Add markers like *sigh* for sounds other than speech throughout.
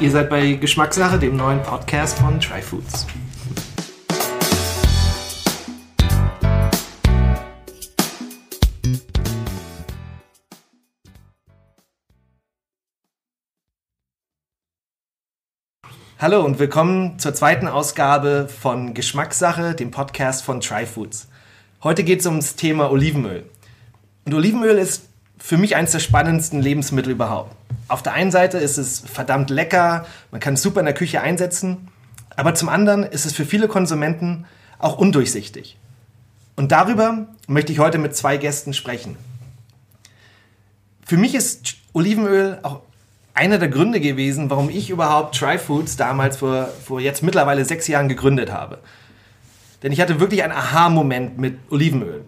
Ihr seid bei Geschmackssache, dem neuen Podcast von Tryfoods. Hallo und willkommen zur zweiten Ausgabe von Geschmackssache, dem Podcast von Tryfoods. Heute geht es ums Thema Olivenöl. Und Olivenöl ist für mich eines der spannendsten Lebensmittel überhaupt. Auf der einen Seite ist es verdammt lecker, man kann es super in der Küche einsetzen, aber zum anderen ist es für viele Konsumenten auch undurchsichtig. Und darüber möchte ich heute mit zwei Gästen sprechen. Für mich ist Olivenöl auch einer der Gründe gewesen, warum ich überhaupt Tryfoods damals vor, vor jetzt mittlerweile sechs Jahren gegründet habe. Denn ich hatte wirklich einen Aha-Moment mit Olivenöl.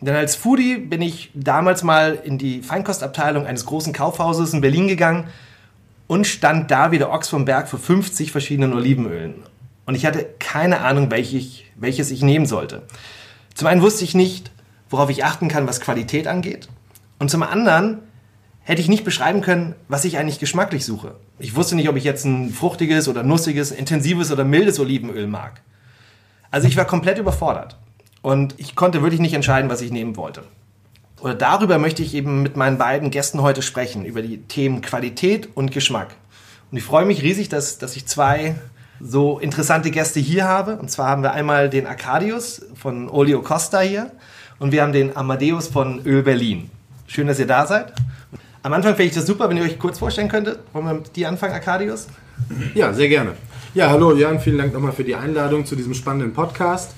Denn als Foodie bin ich damals mal in die Feinkostabteilung eines großen Kaufhauses in Berlin gegangen und stand da wie der Ochs vom Berg vor 50 verschiedenen Olivenölen. Und ich hatte keine Ahnung, welches, welches ich nehmen sollte. Zum einen wusste ich nicht, worauf ich achten kann, was Qualität angeht. Und zum anderen hätte ich nicht beschreiben können, was ich eigentlich geschmacklich suche. Ich wusste nicht, ob ich jetzt ein fruchtiges oder nussiges, intensives oder mildes Olivenöl mag. Also ich war komplett überfordert. Und ich konnte wirklich nicht entscheiden, was ich nehmen wollte. Oder darüber möchte ich eben mit meinen beiden Gästen heute sprechen, über die Themen Qualität und Geschmack. Und ich freue mich riesig, dass, dass ich zwei so interessante Gäste hier habe. Und zwar haben wir einmal den Arcadius von Olio Costa hier und wir haben den Amadeus von Öl Berlin. Schön, dass ihr da seid. Am Anfang fände ich das super, wenn ihr euch kurz vorstellen könntet. Wollen wir mit dir anfangen, Arcadius? Ja, sehr gerne. Ja, hallo Jan, vielen Dank nochmal für die Einladung zu diesem spannenden Podcast.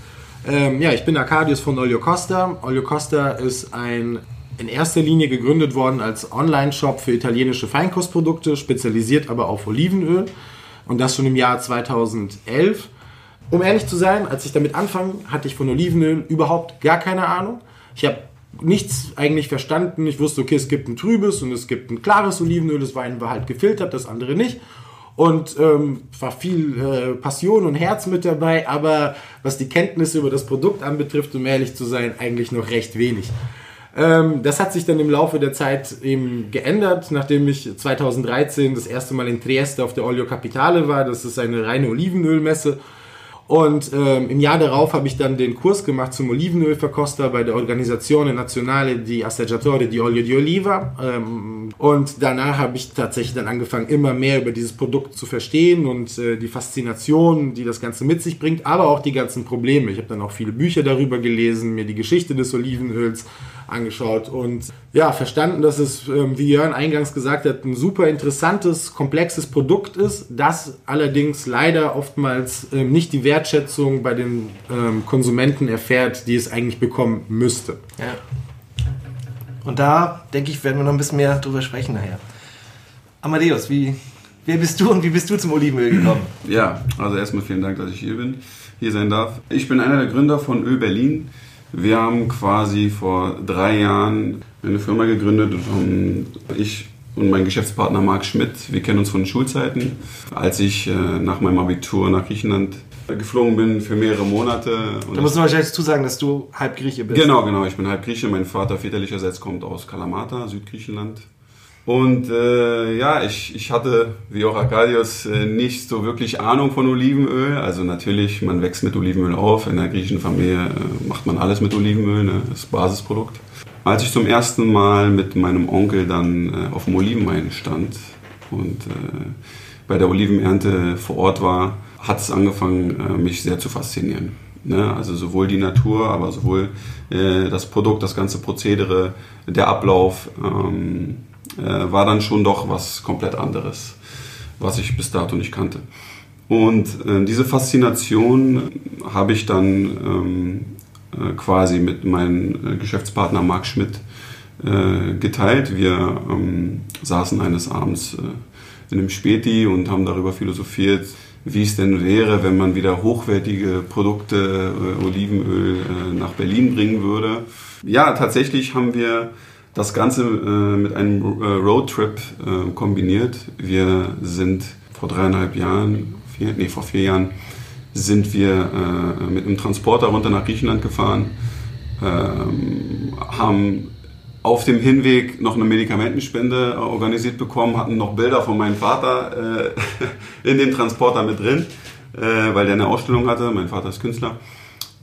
Ähm, ja, ich bin Arcadius von Olio Costa. Olio Costa ist ein in erster Linie gegründet worden als Online-Shop für italienische Feinkostprodukte, spezialisiert aber auf Olivenöl. Und das schon im Jahr 2011. Um ehrlich zu sein, als ich damit anfang, hatte ich von Olivenöl überhaupt gar keine Ahnung. Ich habe nichts eigentlich verstanden. Ich wusste, okay, es gibt ein trübes und es gibt ein klares Olivenöl. Das eine war halt gefiltert, das andere nicht. Und ähm, war viel äh, Passion und Herz mit dabei, aber was die Kenntnisse über das Produkt anbetrifft, um ehrlich zu sein, eigentlich noch recht wenig. Ähm, das hat sich dann im Laufe der Zeit eben geändert, nachdem ich 2013 das erste Mal in Trieste auf der Olio Capitale war. Das ist eine reine Olivenölmesse. Und ähm, im Jahr darauf habe ich dann den Kurs gemacht zum Olivenölverkoster bei der Organisazione Nazionale di Assaggiatori di Olio di Oliva. Ähm, und danach habe ich tatsächlich dann angefangen, immer mehr über dieses Produkt zu verstehen und äh, die Faszination, die das Ganze mit sich bringt, aber auch die ganzen Probleme. Ich habe dann auch viele Bücher darüber gelesen, mir die Geschichte des Olivenöls angeschaut und ja, verstanden, dass es, ähm, wie Jörn eingangs gesagt hat, ein super interessantes, komplexes Produkt ist, das allerdings leider oftmals ähm, nicht die Wertschätzung bei den ähm, Konsumenten erfährt, die es eigentlich bekommen müsste. Ja. Und da, denke ich, werden wir noch ein bisschen mehr drüber sprechen nachher. Amadeus, wie, wer bist du und wie bist du zum Olivenöl gekommen? Ja, also erstmal vielen Dank, dass ich hier bin, hier sein darf. Ich bin einer der Gründer von Öl Berlin. Wir haben quasi vor drei Jahren eine Firma gegründet und ich und mein Geschäftspartner Marc Schmidt, wir kennen uns von Schulzeiten. Als ich äh, nach meinem Abitur nach Griechenland geflogen bin für mehrere Monate. da musst du wahrscheinlich dazu sagen, dass du halb Grieche bist. Genau, genau. Ich bin halb Grieche. Mein Vater väterlicherseits kommt aus Kalamata, Südgriechenland. Und äh, ja, ich, ich hatte, wie auch Arkadius, äh, nicht so wirklich Ahnung von Olivenöl. Also natürlich, man wächst mit Olivenöl auf. In der griechischen Familie äh, macht man alles mit Olivenöl, ne? das Basisprodukt. Als ich zum ersten Mal mit meinem Onkel dann äh, auf dem Olivenhain stand und äh, bei der Olivenernte vor Ort war, hat es angefangen, äh, mich sehr zu faszinieren. Ne? Also sowohl die Natur, aber sowohl das Produkt, das ganze Prozedere, der Ablauf. Ähm, äh, war dann schon doch was komplett anderes, was ich bis dato nicht kannte. Und äh, diese Faszination habe ich dann ähm, äh, quasi mit meinem äh, Geschäftspartner Marc Schmidt äh, geteilt. Wir ähm, saßen eines Abends äh, in einem Späti und haben darüber philosophiert, wie es denn wäre, wenn man wieder hochwertige Produkte, Olivenöl nach Berlin bringen würde. Ja, tatsächlich haben wir das Ganze äh, mit einem äh, Roadtrip äh, kombiniert. Wir sind vor dreieinhalb Jahren, vier, nee, vor vier Jahren, sind wir äh, mit einem Transporter runter nach Griechenland gefahren, ähm, haben auf dem Hinweg noch eine Medikamentenspende organisiert bekommen, hatten noch Bilder von meinem Vater äh, *laughs* in dem Transporter mit drin, äh, weil der eine Ausstellung hatte. Mein Vater ist Künstler.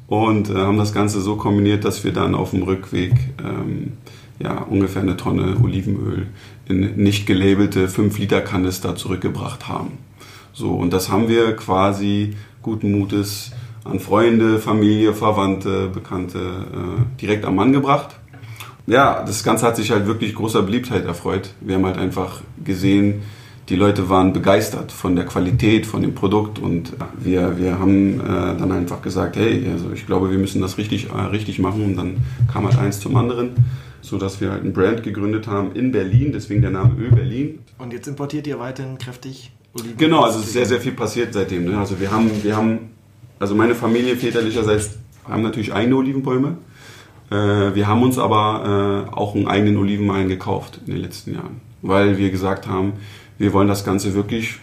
Und äh, haben das Ganze so kombiniert, dass wir dann auf dem Rückweg ähm, ja, ungefähr eine Tonne Olivenöl in nicht gelabelte 5-Liter-Kanister zurückgebracht haben. So, und das haben wir quasi guten Mutes an Freunde, Familie, Verwandte, Bekannte äh, direkt am Mann gebracht. Ja, das Ganze hat sich halt wirklich großer Beliebtheit erfreut. Wir haben halt einfach gesehen, die Leute waren begeistert von der Qualität, von dem Produkt und wir, wir haben äh, dann einfach gesagt, hey, also ich glaube, wir müssen das richtig, äh, richtig machen und dann kam halt eins zum anderen, sodass wir halt ein Brand gegründet haben in Berlin, deswegen der Name Öl Berlin. Und jetzt importiert ihr weiterhin kräftig Oliven? Genau, also es ist sehr, sehr viel passiert seitdem. Ne? Also wir haben, wir haben, also meine Familie väterlicherseits haben natürlich eigene Olivenbäume. Äh, wir haben uns aber äh, auch einen eigenen Olivenwein gekauft in den letzten Jahren, weil wir gesagt haben, wir wollen das Ganze wirklich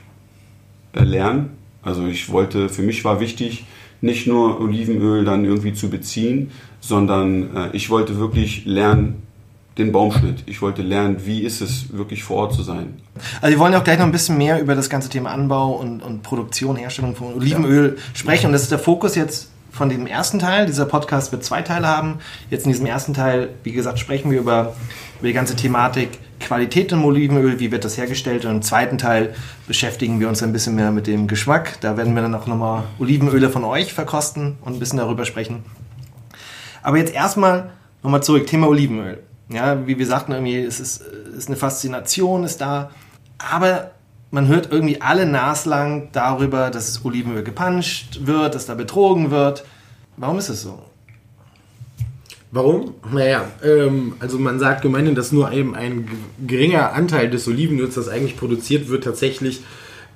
lernen. Also ich wollte, für mich war wichtig, nicht nur Olivenöl dann irgendwie zu beziehen, sondern äh, ich wollte wirklich lernen, den Baumschnitt. Ich wollte lernen, wie ist es wirklich vor Ort zu sein. Also wir wollen ja auch gleich noch ein bisschen mehr über das ganze Thema Anbau und, und Produktion, Herstellung von Olivenöl ja. sprechen. Und das ist der Fokus jetzt von dem ersten Teil. Dieser Podcast wird zwei Teile haben. Jetzt in diesem ersten Teil, wie gesagt, sprechen wir über, über die ganze Thematik Qualität im Olivenöl, wie wird das hergestellt. Und im zweiten Teil beschäftigen wir uns ein bisschen mehr mit dem Geschmack. Da werden wir dann auch nochmal Olivenöle von euch verkosten und ein bisschen darüber sprechen. Aber jetzt erstmal nochmal zurück, Thema Olivenöl. Ja, wie wir sagten, irgendwie, es ist, ist eine Faszination, ist da. Aber man hört irgendwie alle naslang darüber, dass das Olivenöl gepanscht wird, dass da betrogen wird. Warum ist es so? Warum? Naja, ähm, also man sagt gemeinhin, dass nur eben ein geringer Anteil des Olivenöls, das eigentlich produziert wird, tatsächlich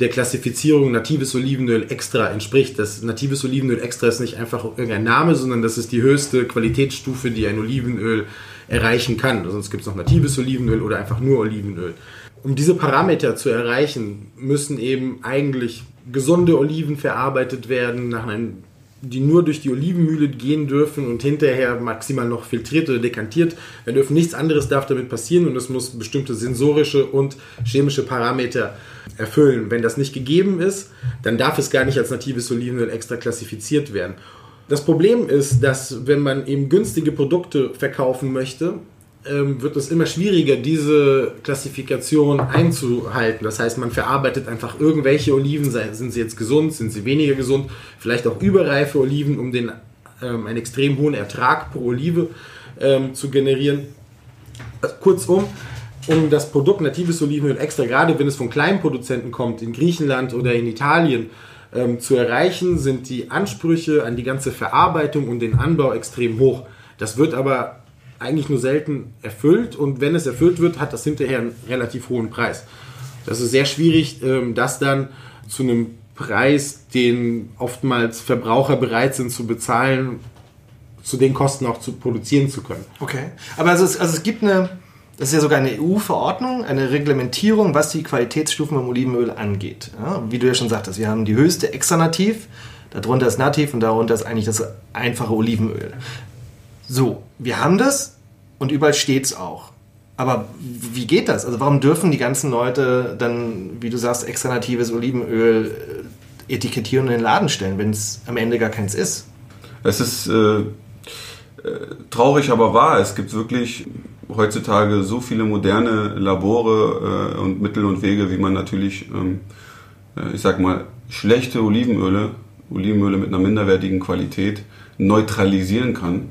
der Klassifizierung natives Olivenöl extra entspricht. Das natives Olivenöl extra ist nicht einfach irgendein Name, sondern das ist die höchste Qualitätsstufe, die ein Olivenöl erreichen kann. Sonst gibt es noch natives Olivenöl oder einfach nur Olivenöl. Um diese Parameter zu erreichen, müssen eben eigentlich gesunde Oliven verarbeitet werden nach einem die nur durch die Olivenmühle gehen dürfen und hinterher maximal noch filtriert oder dekantiert. Wir dürfen nichts anderes darf damit passieren und es muss bestimmte sensorische und chemische Parameter erfüllen. Wenn das nicht gegeben ist, dann darf es gar nicht als natives Olivenöl extra klassifiziert werden. Das Problem ist, dass wenn man eben günstige Produkte verkaufen möchte, ähm, wird es immer schwieriger, diese Klassifikation einzuhalten. Das heißt, man verarbeitet einfach irgendwelche Oliven, sind sie jetzt gesund, sind sie weniger gesund, vielleicht auch überreife Oliven, um den, ähm, einen extrem hohen Ertrag pro Olive ähm, zu generieren. Kurzum, um das Produkt natives Olivenöl extra, gerade wenn es von kleinen Produzenten kommt, in Griechenland oder in Italien, ähm, zu erreichen, sind die Ansprüche an die ganze Verarbeitung und den Anbau extrem hoch. Das wird aber eigentlich nur selten erfüllt und wenn es erfüllt wird, hat das hinterher einen relativ hohen Preis. Das ist sehr schwierig, ähm, das dann zu einem Preis, den oftmals Verbraucher bereit sind zu bezahlen, zu den Kosten auch zu produzieren zu können. Okay, aber also es, also es gibt eine, das ist ja sogar eine EU-Verordnung, eine Reglementierung, was die Qualitätsstufen beim Olivenöl angeht. Ja, wie du ja schon sagtest, wir haben die höchste extra nativ, darunter ist nativ und darunter ist eigentlich das einfache Olivenöl. So, wir haben das und überall steht es auch. Aber wie geht das? Also warum dürfen die ganzen Leute dann, wie du sagst, extra natives Olivenöl äh, etikettieren und in den Laden stellen, wenn es am Ende gar keins ist? Es ist äh, äh, traurig, aber wahr. Es gibt wirklich heutzutage so viele moderne Labore äh, und Mittel und Wege, wie man natürlich, ähm, äh, ich sag mal, schlechte Olivenöle, Olivenöle mit einer minderwertigen Qualität neutralisieren kann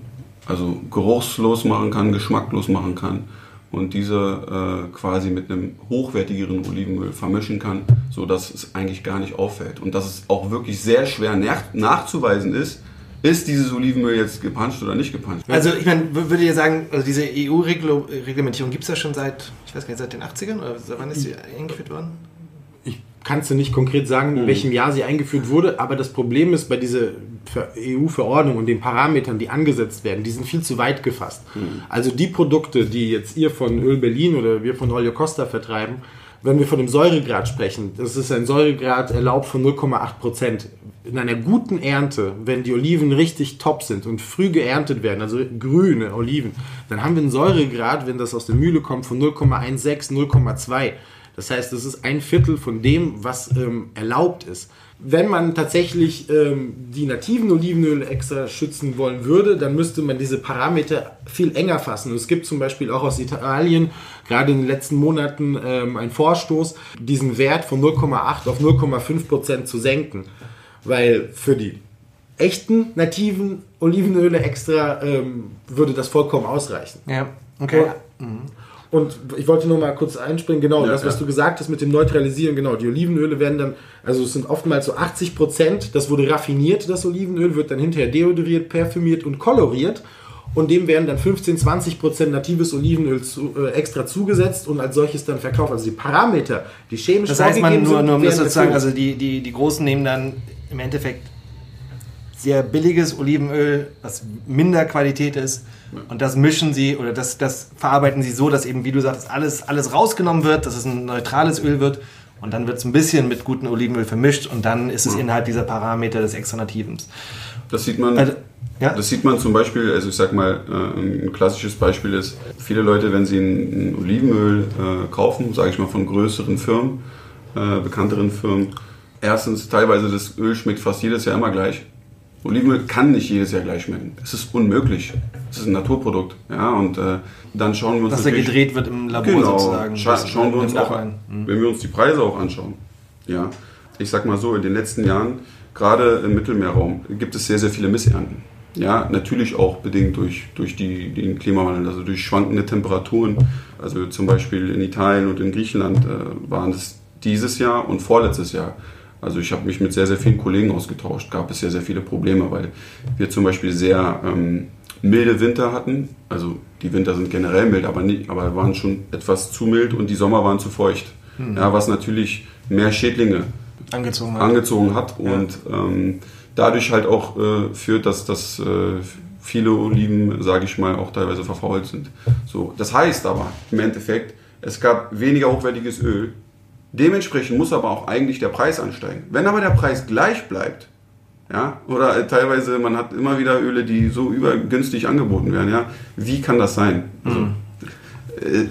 also geruchslos machen kann, geschmacklos machen kann und diese äh, quasi mit einem hochwertigeren Olivenöl vermischen kann, so dass es eigentlich gar nicht auffällt. Und dass es auch wirklich sehr schwer nach nachzuweisen ist, ist dieses Olivenöl jetzt gepanscht oder nicht gepanscht? Also ich meine, würde ihr sagen, also diese EU-Reglementierung gibt es ja schon seit, ich weiß gar nicht, seit den 80ern oder wann ist sie eingeführt worden? kannst du nicht konkret sagen, in mhm. welchem Jahr sie eingeführt wurde, aber das Problem ist bei dieser EU-Verordnung und den Parametern, die angesetzt werden, die sind viel zu weit gefasst. Mhm. Also die Produkte, die jetzt ihr von Öl Berlin oder wir von Olio Costa vertreiben, wenn wir von dem Säuregrad sprechen, das ist ein Säuregrad erlaubt von 0,8 Prozent. In einer guten Ernte, wenn die Oliven richtig top sind und früh geerntet werden, also grüne Oliven, dann haben wir einen Säuregrad, wenn das aus der Mühle kommt, von 0,16, 0,2. Das heißt, das ist ein Viertel von dem, was ähm, erlaubt ist wenn man tatsächlich ähm, die nativen Olivenöle extra schützen wollen würde, dann müsste man diese Parameter viel enger fassen. Und es gibt zum Beispiel auch aus Italien gerade in den letzten Monaten ähm, einen Vorstoß, diesen Wert von 0,8 auf 0,5 Prozent zu senken. Weil für die echten nativen Olivenöle extra ähm, würde das vollkommen ausreichen. Ja, okay. Und, mhm. Und ich wollte nur mal kurz einspringen, genau, ja, das, was ja. du gesagt hast mit dem Neutralisieren, genau, die Olivenöle werden dann, also es sind oftmals so 80 Prozent, das wurde raffiniert, das Olivenöl, wird dann hinterher deodoriert, parfümiert und koloriert und dem werden dann 15, 20 Prozent natives Olivenöl zu, äh, extra zugesetzt und als solches dann verkauft. Also die Parameter, die chemisch Das heißt, man nur, nur um das sozusagen, also die, die, die Großen nehmen dann im Endeffekt sehr billiges Olivenöl, was minder Qualität ist und das mischen sie oder das, das verarbeiten sie so, dass eben, wie du sagst, alles, alles rausgenommen wird, dass es ein neutrales Öl wird. Und dann wird es ein bisschen mit gutem Olivenöl vermischt und dann ist es ja. innerhalb dieser Parameter des Extranativens. Das sieht man. Also, ja? Das sieht man zum Beispiel, also ich sag mal, äh, ein klassisches Beispiel ist, viele Leute, wenn sie ein, Olivenöl äh, kaufen, sage ich mal von größeren Firmen, äh, bekannteren Firmen, erstens teilweise das Öl schmeckt fast jedes Jahr immer gleich. Olivenöl kann nicht jedes Jahr gleich schmecken. Es ist unmöglich. Es ist ein Naturprodukt. Ja, und äh, dann schauen wir uns. Dass er gedreht wird im Labor genau, sozusagen. Scha schauen wir uns auch an. Mhm. Wenn wir uns die Preise auch anschauen. Ja, ich sag mal so, in den letzten Jahren, gerade im Mittelmeerraum, gibt es sehr, sehr viele Missernten. Ja, natürlich auch bedingt durch, durch die, den Klimawandel, also durch schwankende Temperaturen. Also zum Beispiel in Italien und in Griechenland äh, waren es dieses Jahr und vorletztes Jahr also ich habe mich mit sehr, sehr vielen Kollegen ausgetauscht, gab es sehr, sehr viele Probleme, weil wir zum Beispiel sehr ähm, milde Winter hatten. Also die Winter sind generell mild, aber, nicht, aber waren schon etwas zu mild und die Sommer waren zu feucht. Mhm. Ja, was natürlich mehr Schädlinge angezogen hat, angezogen hat und ähm, dadurch halt auch äh, führt, dass, dass äh, viele Oliven, sage ich mal, auch teilweise verfault sind. So, das heißt aber im Endeffekt, es gab weniger hochwertiges Öl, Dementsprechend muss aber auch eigentlich der Preis ansteigen. Wenn aber der Preis gleich bleibt, ja, oder teilweise man hat immer wieder Öle, die so übergünstig angeboten werden, ja, wie kann das sein? Also, mhm. äh,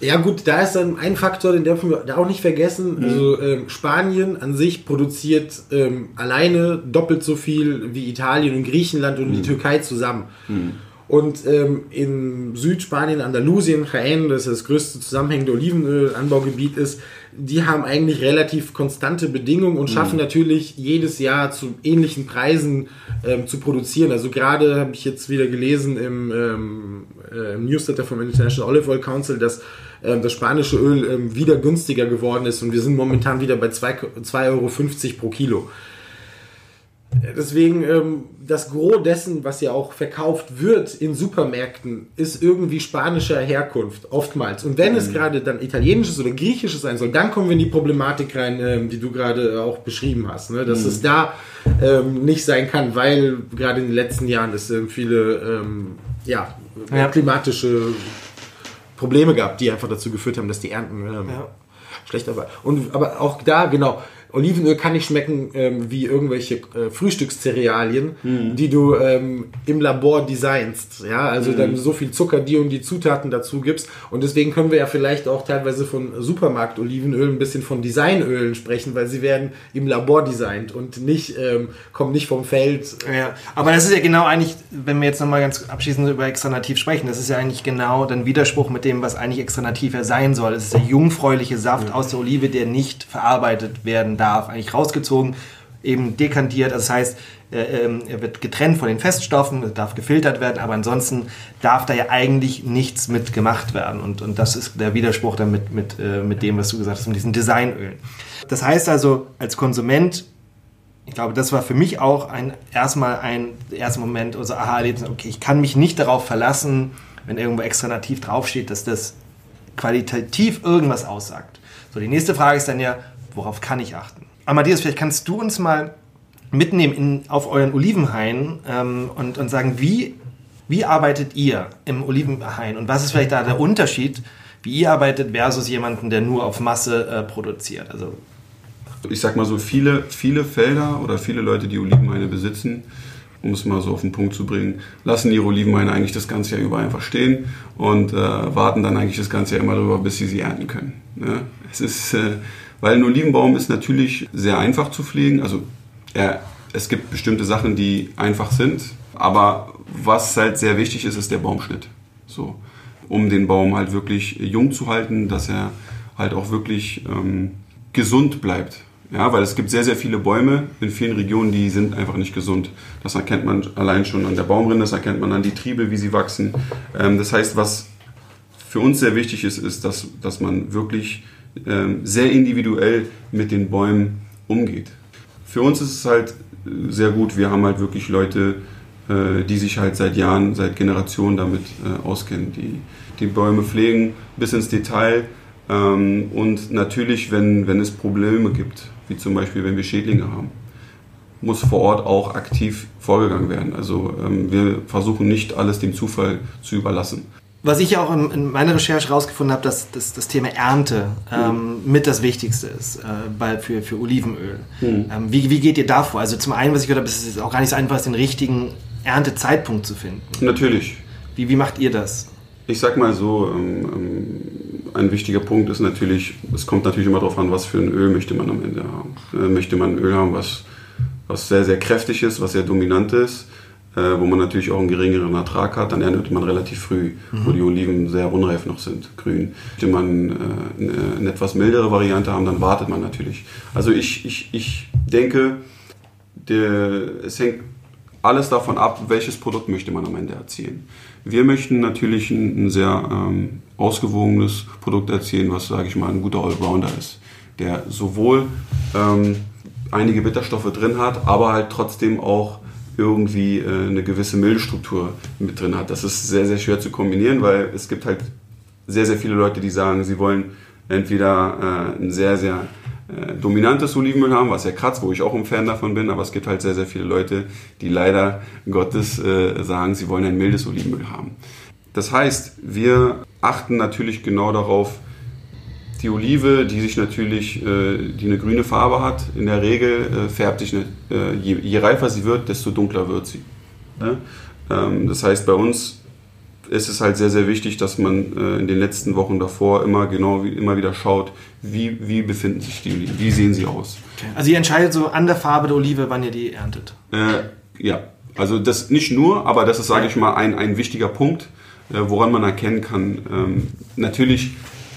ja gut, da ist dann ein Faktor, den dürfen wir da auch nicht vergessen. Mhm. Also ähm, Spanien an sich produziert ähm, alleine doppelt so viel wie Italien und Griechenland und mhm. die Türkei zusammen. Mhm. Und ähm, in Südspanien, Andalusien, Jaén, das das größte zusammenhängende Olivenölanbaugebiet ist, die haben eigentlich relativ konstante Bedingungen und schaffen mhm. natürlich jedes Jahr zu ähnlichen Preisen ähm, zu produzieren. Also gerade habe ich jetzt wieder gelesen im, ähm, äh, im Newsletter vom International Olive Oil Council, dass ähm, das spanische Öl ähm, wieder günstiger geworden ist und wir sind momentan wieder bei 2,50 Euro pro Kilo. Deswegen, ähm, das Gros dessen, was ja auch verkauft wird in Supermärkten, ist irgendwie spanischer Herkunft, oftmals. Und wenn mhm. es gerade dann italienisches oder griechisches sein soll, dann kommen wir in die Problematik rein, ähm, die du gerade auch beschrieben hast. Ne? Dass mhm. es da ähm, nicht sein kann, weil gerade in den letzten Jahren es ähm, viele ähm, ja, ja, klimatische Probleme gab, die einfach dazu geführt haben, dass die Ernten ähm, ja. schlechter waren. Und aber auch da, genau, Olivenöl kann nicht schmecken ähm, wie irgendwelche äh, Frühstückszerealien, mhm. die du ähm, im Labor designst. Ja, also mhm. dann so viel Zucker, die und die Zutaten dazu gibst. Und deswegen können wir ja vielleicht auch teilweise von Supermarkt-Olivenöl ein bisschen von Designölen sprechen, weil sie werden im Labor designt und nicht, ähm, kommen nicht vom Feld. Ja, aber das ist ja genau eigentlich, wenn wir jetzt nochmal ganz abschließend über Extranativ sprechen, das ist ja eigentlich genau dann Widerspruch mit dem, was eigentlich Extranativ ja sein soll. Es ist der jungfräuliche Saft mhm. aus der Olive, der nicht verarbeitet werden darf, eigentlich rausgezogen, eben dekantiert. Also das heißt, ähm, er wird getrennt von den Feststoffen, darf gefiltert werden, aber ansonsten darf da ja eigentlich nichts mit gemacht werden. Und, und das ist der Widerspruch dann mit, mit, äh, mit dem, was du gesagt hast, mit diesen Designölen. Das heißt also, als Konsument, ich glaube, das war für mich auch ein, erstmal ein erster Moment, also aha-Erlebnis, okay, ich kann mich nicht darauf verlassen, wenn irgendwo extra nativ draufsteht, dass das qualitativ irgendwas aussagt. So, die nächste Frage ist dann ja, worauf kann ich achten? Amadeus, vielleicht kannst du uns mal mitnehmen in, auf euren Olivenhain ähm, und, und sagen, wie, wie arbeitet ihr im Olivenhain und was ist vielleicht da der Unterschied wie ihr arbeitet, versus jemanden, der nur auf Masse äh, produziert. Also ich sag mal so, viele, viele Felder oder viele Leute, die Olivenhaine besitzen, um es mal so auf den Punkt zu bringen, lassen ihre Olivenhaine eigentlich das ganze Jahr über einfach stehen und äh, warten dann eigentlich das ganze Jahr immer darüber, bis sie sie ernten können. Ja? Es ist, äh, weil ein Olivenbaum ist natürlich sehr einfach zu pflegen. Also er, es gibt bestimmte Sachen, die einfach sind, aber was halt sehr wichtig ist, ist der Baumschnitt. So, um den Baum halt wirklich jung zu halten, dass er halt auch wirklich ähm, gesund bleibt. Ja, weil es gibt sehr, sehr viele Bäume in vielen Regionen, die sind einfach nicht gesund. Das erkennt man allein schon an der Baumrinde, das erkennt man an die Triebe, wie sie wachsen. Ähm, das heißt, was für uns sehr wichtig ist, ist, dass, dass man wirklich sehr individuell mit den Bäumen umgeht. Für uns ist es halt sehr gut, wir haben halt wirklich Leute, äh, die sich halt seit Jahren, seit Generationen damit äh, auskennen, die die Bäume pflegen bis ins Detail. Ähm, und natürlich, wenn, wenn es Probleme gibt, wie zum Beispiel wenn wir Schädlinge haben, muss vor Ort auch aktiv vorgegangen werden. Also ähm, wir versuchen nicht alles dem Zufall zu überlassen. Was ich auch in, in meiner Recherche herausgefunden habe, dass, dass, das Thema Ernte ähm, mhm. mit das Wichtigste ist äh, für, für Olivenöl. Mhm. Ähm, wie, wie geht ihr da vor? Also zum einen, was ich gehört habe, ist es auch gar nicht so einfach, den richtigen Erntezeitpunkt zu finden. Natürlich. Wie, wie macht ihr das? Ich sag mal so, ähm, ähm, ein wichtiger Punkt ist natürlich, es kommt natürlich immer darauf an, was für ein Öl möchte man am Ende haben. Äh, möchte man ein Öl haben, was, was sehr, sehr kräftig ist, was sehr dominant ist, äh, wo man natürlich auch einen geringeren Ertrag hat, dann erntet man relativ früh, mhm. wo die Oliven sehr unreif noch sind, grün. Möchte man äh, eine, eine, etwas mildere Variante haben, dann wartet man natürlich. Also ich, ich, ich denke, der, es hängt alles davon ab, welches Produkt möchte man am Ende erzielen. Wir möchten natürlich ein, ein sehr ähm, ausgewogenes Produkt erzielen, was, sage ich mal, ein guter Allrounder ist, der sowohl ähm, einige Bitterstoffe drin hat, aber halt trotzdem auch irgendwie äh, eine gewisse Milchstruktur mit drin hat. Das ist sehr, sehr schwer zu kombinieren, weil es gibt halt sehr, sehr viele Leute, die sagen, sie wollen entweder äh, ein sehr, sehr äh, dominantes Olivenöl haben, was ja kratzt, wo ich auch ein Fan davon bin, aber es gibt halt sehr, sehr viele Leute, die leider Gottes äh, sagen, sie wollen ein mildes Olivenöl haben. Das heißt, wir achten natürlich genau darauf, die Olive, die sich natürlich, äh, die eine grüne Farbe hat, in der Regel äh, färbt sich, eine, äh, je, je, reifer sie wird, desto dunkler wird sie. Ne? Ähm, das heißt, bei uns ist es halt sehr, sehr wichtig, dass man in den letzten Wochen davor immer genau immer wieder schaut, wie, wie befinden sich die Oliven, wie sehen sie aus. Also ihr entscheidet so an der Farbe der Olive, wann ihr die erntet? Äh, ja, also das nicht nur, aber das ist, sage ich mal, ein, ein wichtiger Punkt, äh, woran man erkennen kann. Ähm, natürlich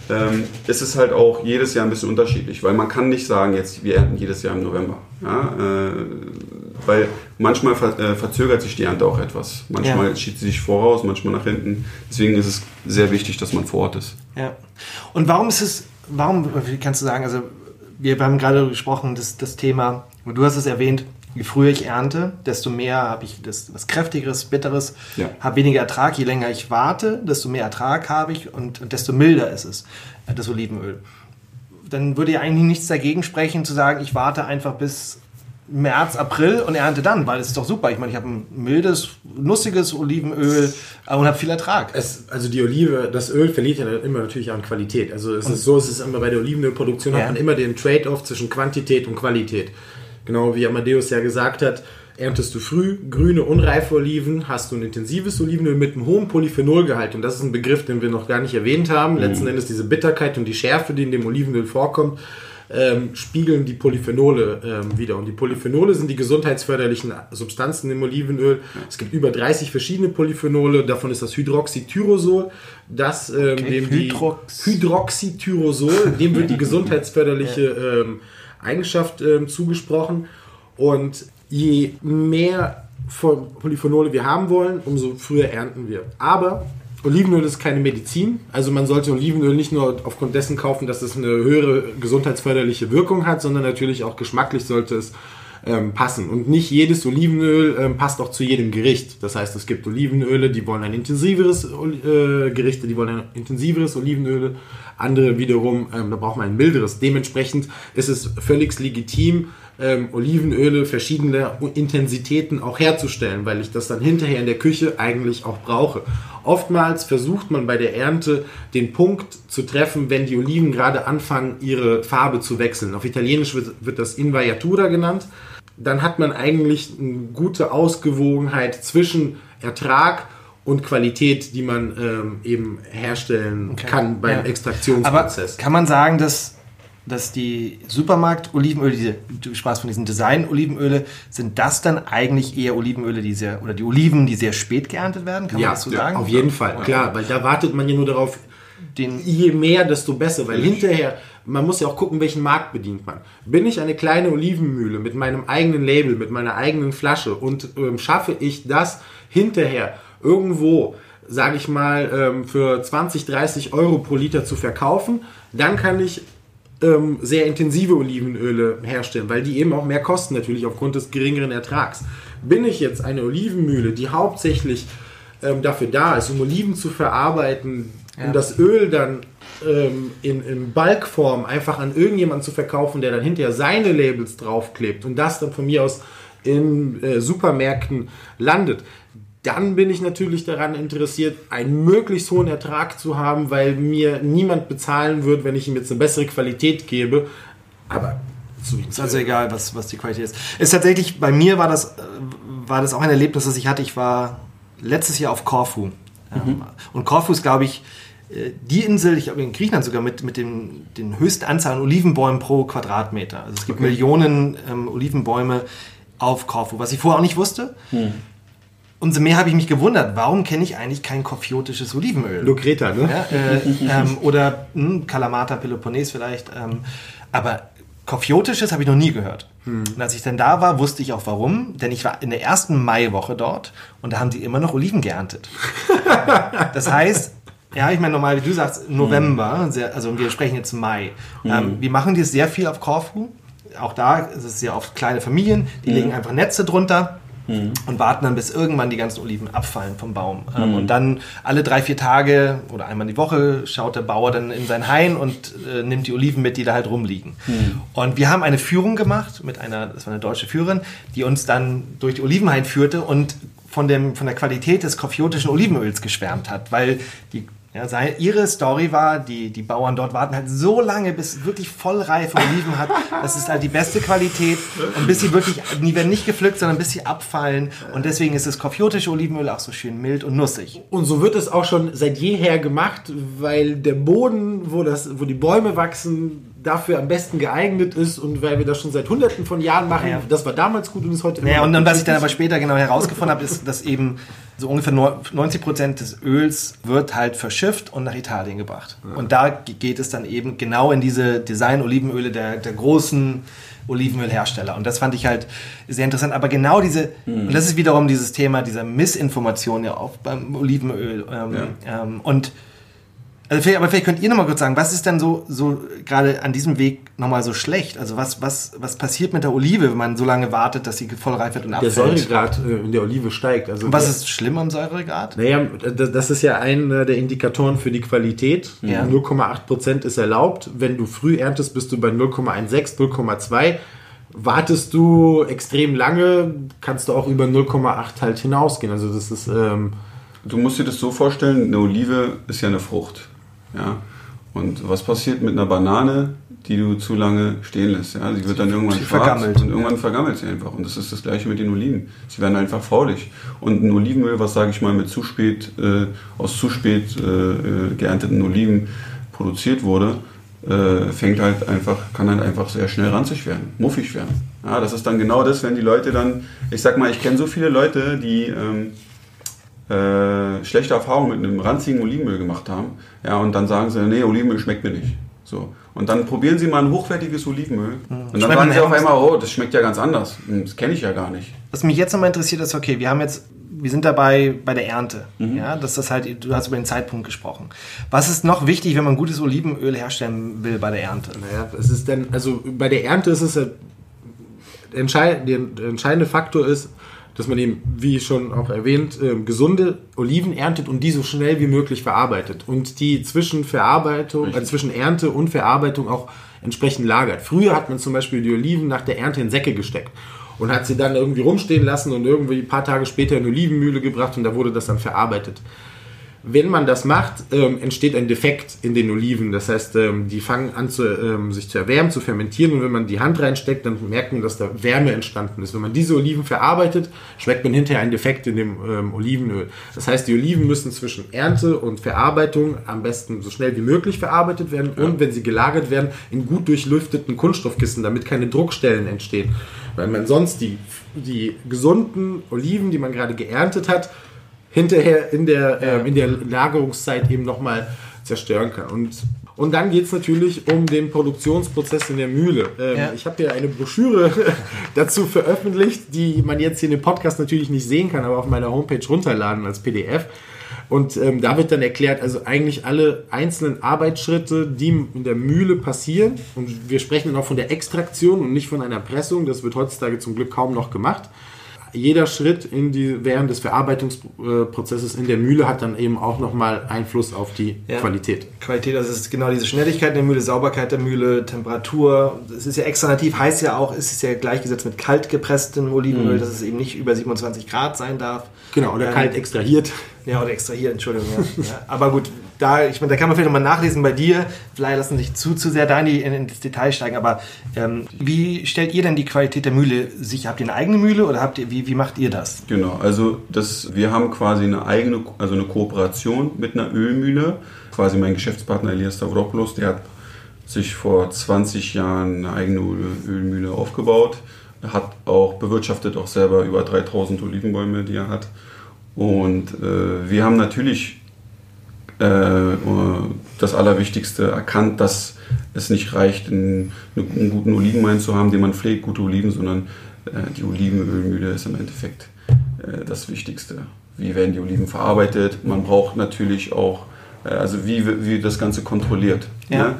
ähm, ist es halt auch jedes Jahr ein bisschen unterschiedlich, weil man kann nicht sagen, jetzt wir ernten jedes Jahr im November. Ja? Äh, weil manchmal ver äh, verzögert sich die Ernte auch etwas. Manchmal ja. schiebt sie sich voraus, manchmal nach hinten. Deswegen ist es sehr wichtig, dass man vor Ort ist. Ja. Und warum ist es, warum, wie kannst du sagen, also wir haben gerade gesprochen, das, das Thema, du hast es erwähnt, je früher ich ernte, desto mehr habe ich das, was Kräftigeres, Bitteres, ja. habe weniger Ertrag. Je länger ich warte, desto mehr Ertrag habe ich und, und desto milder ist es, äh, das Olivenöl. Dann würde ja eigentlich nichts dagegen sprechen, zu sagen, ich warte einfach bis März, April und ernte dann, weil es ist doch super. Ich meine, ich habe ein mildes, nussiges Olivenöl und habe viel Ertrag. Es, also die Olive, das Öl verliert ja immer natürlich an Qualität. Also es und ist so, es ist immer bei der Olivenölproduktion ja. hat man immer den Trade-off zwischen Quantität und Qualität. Genau wie Amadeus ja gesagt hat, erntest du früh grüne, unreife Oliven, hast du ein intensives Olivenöl mit einem hohen Polyphenolgehalt. Und das ist ein Begriff, den wir noch gar nicht erwähnt haben. Mhm. Letzten Endes diese Bitterkeit und die Schärfe, die in dem Olivenöl vorkommt, ähm, spiegeln die Polyphenole ähm, wieder. Und die Polyphenole sind die gesundheitsförderlichen Substanzen im Olivenöl. Es gibt über 30 verschiedene Polyphenole, davon ist das Hydroxytyrosol, das ähm, okay. dem Hydrox die Hydroxytyrosol, dem wird die *laughs* gesundheitsförderliche ähm, Eigenschaft ähm, zugesprochen. Und je mehr Polyphenole wir haben wollen, umso früher ernten wir. Aber Olivenöl ist keine Medizin. Also man sollte Olivenöl nicht nur aufgrund dessen kaufen, dass es eine höhere gesundheitsförderliche Wirkung hat, sondern natürlich auch geschmacklich sollte es ähm, passen. Und nicht jedes Olivenöl ähm, passt auch zu jedem Gericht. Das heißt, es gibt Olivenöle, die wollen ein intensiveres äh, Gerichte, die wollen ein intensiveres Olivenöl. Andere wiederum, ähm, da braucht man ein milderes. Dementsprechend ist es völlig legitim, ähm, Olivenöle verschiedener Intensitäten auch herzustellen, weil ich das dann hinterher in der Küche eigentlich auch brauche. Oftmals versucht man bei der Ernte den Punkt zu treffen, wenn die Oliven gerade anfangen, ihre Farbe zu wechseln. Auf Italienisch wird, wird das Invaiatura genannt. Dann hat man eigentlich eine gute Ausgewogenheit zwischen Ertrag und Qualität, die man ähm, eben herstellen okay. kann beim ja. Extraktionsprozess. Aber kann man sagen, dass dass die Supermarkt-Olivenöle, diese, du sprachst von diesen Design-Olivenöle, sind das dann eigentlich eher Olivenöle, die sehr, oder die Oliven, die sehr spät geerntet werden? Kann ja, man das so ja, sagen? auf jeden Fall, ja. klar, weil da wartet man ja nur darauf, den je mehr, desto besser, weil hinterher, man muss ja auch gucken, welchen Markt bedient man. Bin ich eine kleine Olivenmühle mit meinem eigenen Label, mit meiner eigenen Flasche und ähm, schaffe ich das hinterher irgendwo, sage ich mal, ähm, für 20, 30 Euro pro Liter zu verkaufen, dann kann ich ähm, sehr intensive Olivenöle herstellen, weil die eben auch mehr kosten natürlich aufgrund des geringeren Ertrags. Bin ich jetzt eine Olivenmühle, die hauptsächlich ähm, dafür da ist, um Oliven zu verarbeiten, ja. um das Öl dann ähm, in, in Bulkform einfach an irgendjemanden zu verkaufen, der dann hinterher seine Labels draufklebt und das dann von mir aus in äh, Supermärkten landet, dann bin ich natürlich daran interessiert, einen möglichst hohen Ertrag zu haben, weil mir niemand bezahlen wird, wenn ich ihm jetzt eine bessere Qualität gebe. Aber so ist also egal, was, was die Qualität ist. Ist tatsächlich, bei mir war das, war das auch ein Erlebnis, das ich hatte. Ich war letztes Jahr auf Korfu. Mhm. Und Korfu ist, glaube ich, äh, die Insel, ich glaube in Griechenland sogar mit, mit dem, den höchsten Anzahl an Olivenbäumen pro Quadratmeter. Also es gibt okay. Millionen ähm, Olivenbäume auf Korfu, was ich vorher auch nicht wusste. Hm umso mehr habe ich mich gewundert, warum kenne ich eigentlich kein kofiotisches Olivenöl? Lucreta, ne? Ja, äh, ähm, oder hm, Kalamata Peloponnes vielleicht. Ähm, aber kofiotisches habe ich noch nie gehört. Hm. Und als ich dann da war, wusste ich auch warum. Denn ich war in der ersten Maiwoche dort und da haben sie immer noch Oliven geerntet. *laughs* das heißt, ja, ich meine normal, wie du sagst, November, hm. sehr, also wir sprechen jetzt Mai. Hm. Ähm, wir machen das sehr viel auf Korfu. Auch da ist es sehr oft kleine Familien, die hm. legen einfach Netze drunter mhm. und warten dann, bis irgendwann die ganzen Oliven abfallen vom Baum. Ähm, mhm. Und dann alle drei, vier Tage oder einmal die Woche schaut der Bauer dann in sein Hain und äh, nimmt die Oliven mit, die da halt rumliegen. Mhm. Und wir haben eine Führung gemacht mit einer, das war eine deutsche Führerin, die uns dann durch die Olivenhain führte und von, dem, von der Qualität des kofiotischen Olivenöls geschwärmt hat, weil die ja, seine, ihre Story war, die, die Bauern dort warten halt so lange, bis wirklich vollreife Oliven hat. Das ist halt die beste Qualität. Und bis sie wirklich, die werden nicht gepflückt, sondern bis sie abfallen. Und deswegen ist das kofiotische Olivenöl auch so schön mild und nussig. Und so wird es auch schon seit jeher gemacht, weil der Boden, wo, das, wo die Bäume wachsen, dafür am besten geeignet ist und weil wir das schon seit hunderten von Jahren machen, ja. das war damals gut und ist heute immer Ja, und dann, was ich dann aber später genau herausgefunden habe, ist, dass eben so ungefähr 90 Prozent des Öls wird halt verschifft und nach Italien gebracht. Ja. Und da geht es dann eben genau in diese Design-Olivenöle der, der großen Olivenölhersteller. Und das fand ich halt sehr interessant. Aber genau diese, mhm. und das ist wiederum dieses Thema dieser Missinformation ja auch beim Olivenöl. Ähm, ja. ähm, und also vielleicht, aber vielleicht könnt ihr nochmal kurz sagen, was ist denn so, so gerade an diesem Weg nochmal so schlecht? Also was, was, was passiert mit der Olive, wenn man so lange wartet, dass sie voll reif wird und abfällt? Der Säuregrad äh, in der Olive steigt. Also und was ist schlimm am Säuregrad? Naja, das ist ja einer der Indikatoren für die Qualität. Ja. 0,8% ist erlaubt. Wenn du früh erntest, bist du bei 0,16, 0,2. Wartest du extrem lange, kannst du auch über 0,8 halt hinausgehen. Also das ist... Ähm, du musst dir das so vorstellen, eine Olive ist ja eine Frucht. Ja? Und was passiert mit einer Banane, die du zu lange stehen lässt? Ja? Sie wird dann irgendwann schwarz vergammelt. und irgendwann ja. vergammelt sie einfach. Und das ist das gleiche mit den Oliven. Sie werden einfach faulig. Und ein Olivenöl, was sage ich mal mit zu spät, äh, aus zu spät äh, äh, geernteten Oliven produziert wurde, äh, fängt halt einfach, kann halt einfach sehr schnell ranzig werden, muffig werden. Ja, das ist dann genau das, wenn die Leute dann, ich sag mal, ich kenne so viele Leute, die ähm, äh, schlechte Erfahrungen mit einem ranzigen Olivenöl gemacht haben. Ja, und dann sagen sie, nee, Olivenöl schmeckt mir nicht. So. Und dann probieren sie mal ein hochwertiges Olivenöl. Mhm. Und dann sagen sie auf einmal, oh, das schmeckt ja ganz anders. Hm, das kenne ich ja gar nicht. Was mich jetzt nochmal interessiert ist, okay, wir haben jetzt, wir sind dabei bei der Ernte. Mhm. Ja, dass das halt, du hast über den Zeitpunkt gesprochen. Was ist noch wichtig, wenn man gutes Olivenöl herstellen will bei der Ernte? Naja, es ist dann, also bei der Ernte ist es der entscheidende Faktor ist, dass man eben, wie schon auch erwähnt, ähm, gesunde Oliven erntet und die so schnell wie möglich verarbeitet und die zwischen Verarbeitung, äh, zwischen Ernte und Verarbeitung auch entsprechend lagert. Früher hat man zum Beispiel die Oliven nach der Ernte in Säcke gesteckt und hat sie dann irgendwie rumstehen lassen und irgendwie ein paar Tage später in eine Olivenmühle gebracht und da wurde das dann verarbeitet wenn man das macht, ähm, entsteht ein Defekt in den Oliven. Das heißt, ähm, die fangen an, zu, ähm, sich zu erwärmen, zu fermentieren. Und wenn man die Hand reinsteckt, dann merkt man, dass da Wärme entstanden ist. Wenn man diese Oliven verarbeitet, schmeckt man hinterher einen Defekt in dem ähm, Olivenöl. Das heißt, die Oliven müssen zwischen Ernte und Verarbeitung am besten so schnell wie möglich verarbeitet werden. Ja. Und wenn sie gelagert werden, in gut durchlüfteten Kunststoffkissen, damit keine Druckstellen entstehen. Weil man sonst die, die gesunden Oliven, die man gerade geerntet hat, hinterher in der, äh, in der Lagerungszeit eben nochmal zerstören kann. Und, und dann geht es natürlich um den Produktionsprozess in der Mühle. Ähm, ja. Ich habe hier eine Broschüre *laughs* dazu veröffentlicht, die man jetzt hier in dem Podcast natürlich nicht sehen kann, aber auf meiner Homepage runterladen als PDF. Und ähm, da wird dann erklärt, also eigentlich alle einzelnen Arbeitsschritte, die in der Mühle passieren. Und wir sprechen dann auch von der Extraktion und nicht von einer Pressung. Das wird heutzutage zum Glück kaum noch gemacht jeder Schritt in die, während des Verarbeitungsprozesses in der Mühle hat dann eben auch nochmal Einfluss auf die ja. Qualität. Qualität, das ist genau diese Schnelligkeit der Mühle, Sauberkeit der Mühle, Temperatur. Es ist ja extranativ, heißt ja auch, es ist ja gleichgesetzt mit kalt gepresstem Olivenöl, mhm. dass es eben nicht über 27 Grad sein darf. Genau, oder ähm, kalt extrahiert. Ja, oder extrahiert, Entschuldigung. Ja. *laughs* ja. Aber gut, da, ich meine, da kann man vielleicht nochmal nachlesen bei dir. Vielleicht lassen sich zu, zu sehr da in, die, in, in das Detail steigen. Aber ähm, wie stellt ihr denn die Qualität der Mühle sicher? Habt ihr eine eigene Mühle oder habt ihr, wie, wie macht ihr das? Genau, also das, wir haben quasi eine eigene, also eine Kooperation mit einer Ölmühle. Quasi mein Geschäftspartner Elias Stavropoulos, der hat sich vor 20 Jahren eine eigene Ölmühle aufgebaut. Er hat auch bewirtschaftet auch selber über 3000 Olivenbäume, die er hat. Und äh, wir haben natürlich das Allerwichtigste erkannt, dass es nicht reicht, einen, einen guten Olivenwein zu haben, den man pflegt, gute Oliven, sondern äh, die Olivenölmühle ist im Endeffekt äh, das Wichtigste. Wie werden die Oliven verarbeitet? Man braucht natürlich auch, also wie, wie das Ganze kontrolliert. Ja. Ne?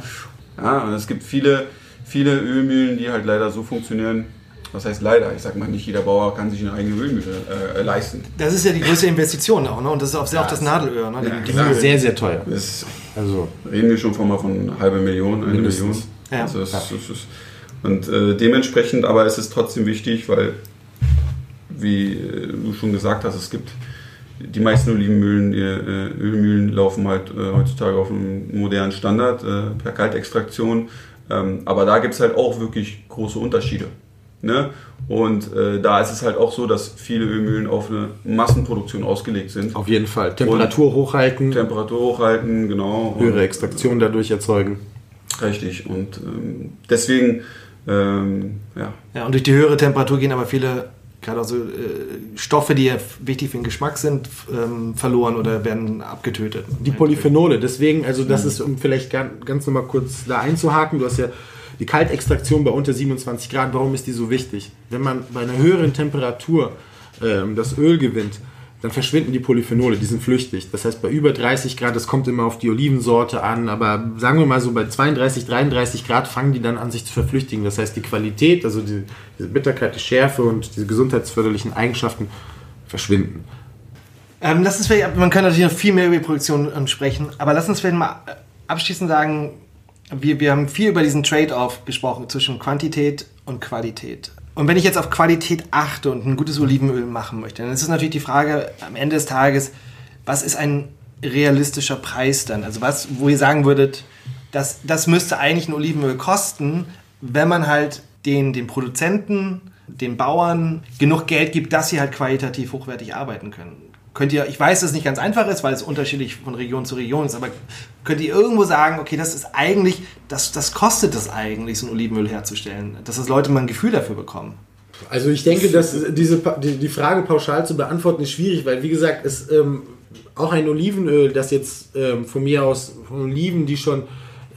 ja, es gibt viele, viele Ölmühlen, die halt leider so funktionieren, was heißt leider? Ich sag mal, nicht jeder Bauer kann sich eine eigene Ölmühle äh, leisten. Das ist ja die größte Investition auch, ne? Und das ist auch sehr ja, auf das Nadelöhr, ne? Die, ja, die sehr, sehr teuer. Das, also reden wir schon von mal von halbe Million, eine Million. Ja. Also es, es, es, und äh, dementsprechend, aber es ist trotzdem wichtig, weil, wie äh, du schon gesagt hast, es gibt die meisten Olivenmühlen, die, äh, Ölmühlen laufen halt äh, heutzutage auf einem modernen Standard äh, per Kaltextraktion. Ähm, aber da gibt es halt auch wirklich große Unterschiede. Ne? Und äh, da ist es halt auch so, dass viele Ölmühlen auf eine Massenproduktion ausgelegt sind. Auf jeden Fall. Temperatur und hochhalten. Temperatur hochhalten, genau. Höhere Extraktion dadurch erzeugen. Richtig. Und ähm, deswegen, ähm, ja. Ja, und durch die höhere Temperatur gehen aber viele, gerade also äh, Stoffe, die ja wichtig für den Geschmack sind, ähm, verloren oder werden abgetötet. Die Polyphenole. Deswegen, also das mhm. ist, um vielleicht ganz, ganz nochmal kurz da einzuhaken, du hast ja die Kaltextraktion bei unter 27 Grad, warum ist die so wichtig? Wenn man bei einer höheren Temperatur ähm, das Öl gewinnt, dann verschwinden die Polyphenole, die sind flüchtig. Das heißt, bei über 30 Grad, das kommt immer auf die Olivensorte an, aber sagen wir mal so bei 32, 33 Grad fangen die dann an, sich zu verflüchtigen. Das heißt, die Qualität, also die, diese Bitterkeit, die Schärfe und diese gesundheitsförderlichen Eigenschaften verschwinden. Ähm, lass uns vielleicht, man kann natürlich noch viel mehr über die Produktion sprechen, aber lass uns vielleicht mal abschließend sagen, wir, wir haben viel über diesen Trade-off gesprochen zwischen Quantität und Qualität. Und wenn ich jetzt auf Qualität achte und ein gutes Olivenöl machen möchte, dann ist es natürlich die Frage am Ende des Tages, was ist ein realistischer Preis dann? Also was, wo ihr sagen würdet, das, das müsste eigentlich ein Olivenöl kosten, wenn man halt den, den Produzenten, den Bauern genug Geld gibt, dass sie halt qualitativ hochwertig arbeiten können könnt ihr, ich weiß, dass es nicht ganz einfach ist, weil es unterschiedlich von Region zu Region ist, aber könnt ihr irgendwo sagen, okay, das ist eigentlich, das, das kostet es eigentlich, so ein Olivenöl herzustellen, dass das Leute mal ein Gefühl dafür bekommen? Also ich denke, dass diese, die, die Frage pauschal zu beantworten ist schwierig, weil wie gesagt, es ähm, auch ein Olivenöl, das jetzt ähm, von mir aus, von Oliven, die schon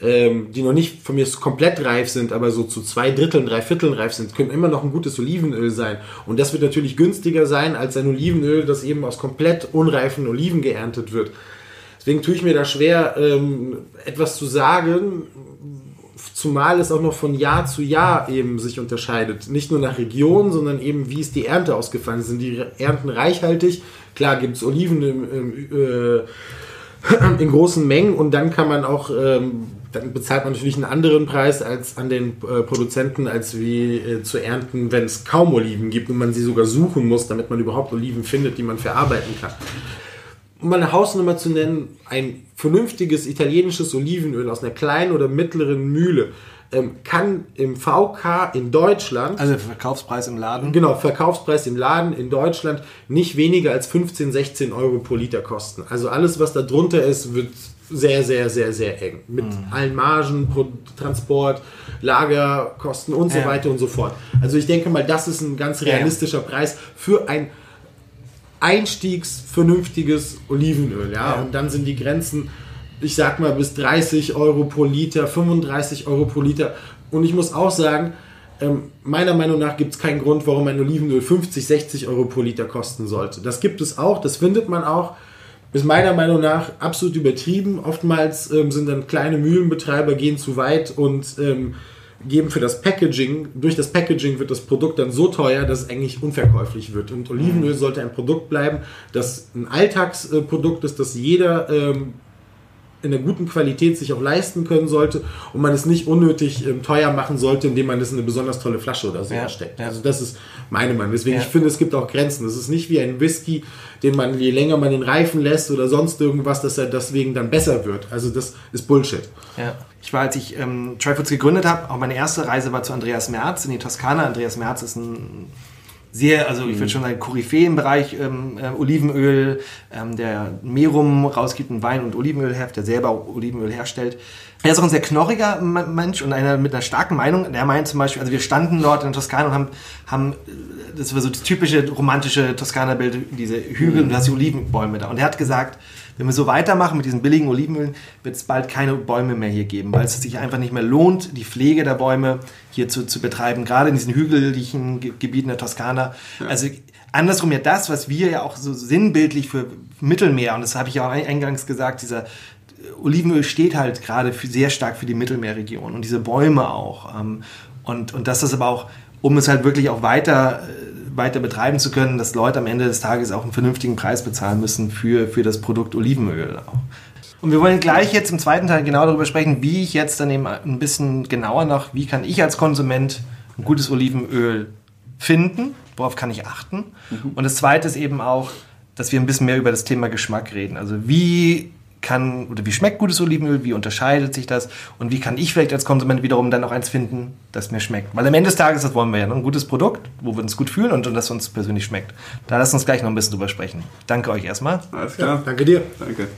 ähm, die noch nicht von mir komplett reif sind, aber so zu zwei Dritteln, drei Vierteln reif sind, können immer noch ein gutes Olivenöl sein. Und das wird natürlich günstiger sein als ein Olivenöl, das eben aus komplett unreifen Oliven geerntet wird. Deswegen tue ich mir da schwer, ähm, etwas zu sagen, zumal es auch noch von Jahr zu Jahr eben sich unterscheidet. Nicht nur nach Region, sondern eben wie ist die Ernte ausgefallen. Sind die Ernten reichhaltig? Klar gibt es Oliven im, im, äh, *clears throat* in großen Mengen und dann kann man auch, ähm, dann bezahlt man natürlich einen anderen Preis als an den äh, Produzenten, als wie äh, zu ernten, wenn es kaum Oliven gibt und man sie sogar suchen muss, damit man überhaupt Oliven findet, die man verarbeiten kann um mal eine Hausnummer zu nennen, ein vernünftiges italienisches Olivenöl aus einer kleinen oder mittleren Mühle ähm, kann im VK in Deutschland. Also Verkaufspreis im Laden. Genau, Verkaufspreis im Laden in Deutschland nicht weniger als 15, 16 Euro pro Liter kosten. Also alles, was da drunter ist, wird sehr, sehr, sehr, sehr eng. Mit mhm. allen Margen, Transport, Lagerkosten und so ja. weiter und so fort. Also ich denke mal, das ist ein ganz realistischer ja. Preis für ein einstiegsvernünftiges Olivenöl. Ja? ja? Und dann sind die Grenzen, ich sag mal, bis 30 Euro pro Liter, 35 Euro pro Liter. Und ich muss auch sagen, ähm, meiner Meinung nach gibt es keinen Grund, warum ein Olivenöl 50, 60 Euro pro Liter kosten sollte. Das gibt es auch, das findet man auch. Ist meiner Meinung nach absolut übertrieben. Oftmals ähm, sind dann kleine Mühlenbetreiber, gehen zu weit und ähm, geben für das Packaging. Durch das Packaging wird das Produkt dann so teuer, dass es eigentlich unverkäuflich wird. Und Olivenöl mhm. sollte ein Produkt bleiben, das ein Alltagsprodukt ist, das jeder ähm, in der guten Qualität sich auch leisten können sollte und man es nicht unnötig ähm, teuer machen sollte, indem man es in eine besonders tolle Flasche oder so ja, steckt. Ja. Also das ist meine Meinung. Deswegen, ja. ich finde, es gibt auch Grenzen. Es ist nicht wie ein Whisky, den man, je länger man den reifen lässt oder sonst irgendwas, dass er deswegen dann besser wird. Also das ist Bullshit. Ja. Ich war, als ich ähm, Trifoods gegründet habe, auch meine erste Reise war zu Andreas Merz in die Toskana. Andreas Merz ist ein sehr, also ich würde mhm. schon sagen, Koryphäe im Bereich ähm, äh, Olivenöl, ähm, der Merum rausgibt, ein Wein- und Olivenölheft, der selber Olivenöl herstellt. Er ist auch ein sehr knorriger Mensch und einer mit einer starken Meinung. Der meint zum Beispiel, also wir standen dort in Toskana und haben, haben das war so das typische romantische Toskana-Bild, diese Hügel mhm. und du hast die Olivenbäume da. Und er hat gesagt, wenn wir so weitermachen mit diesen billigen Olivenölen, wird es bald keine Bäume mehr hier geben, weil es sich einfach nicht mehr lohnt, die Pflege der Bäume hier zu, zu betreiben, gerade in diesen hügeligen Gebieten der Toskana. Ja. Also andersrum ja das, was wir ja auch so sinnbildlich für Mittelmeer, und das habe ich ja auch eingangs gesagt, dieser Olivenöl steht halt gerade für, sehr stark für die Mittelmeerregion und diese Bäume auch. Ähm, und, und dass das aber auch, um es halt wirklich auch weiter äh, weiter betreiben zu können, dass Leute am Ende des Tages auch einen vernünftigen Preis bezahlen müssen für, für das Produkt Olivenöl. Und wir wollen gleich jetzt im zweiten Teil genau darüber sprechen, wie ich jetzt dann eben ein bisschen genauer noch, wie kann ich als Konsument ein gutes Olivenöl finden, worauf kann ich achten. Mhm. Und das zweite ist eben auch, dass wir ein bisschen mehr über das Thema Geschmack reden. Also wie kann oder wie schmeckt gutes Olivenöl, wie unterscheidet sich das und wie kann ich vielleicht als Konsument wiederum dann auch eins finden, das mir schmeckt. Weil am Ende des Tages, das wollen wir ja, ne? ein gutes Produkt, wo wir uns gut fühlen und, und das uns persönlich schmeckt. Da lasst uns gleich noch ein bisschen drüber sprechen. Danke euch erstmal. Alles klar. Ja, danke dir. Danke.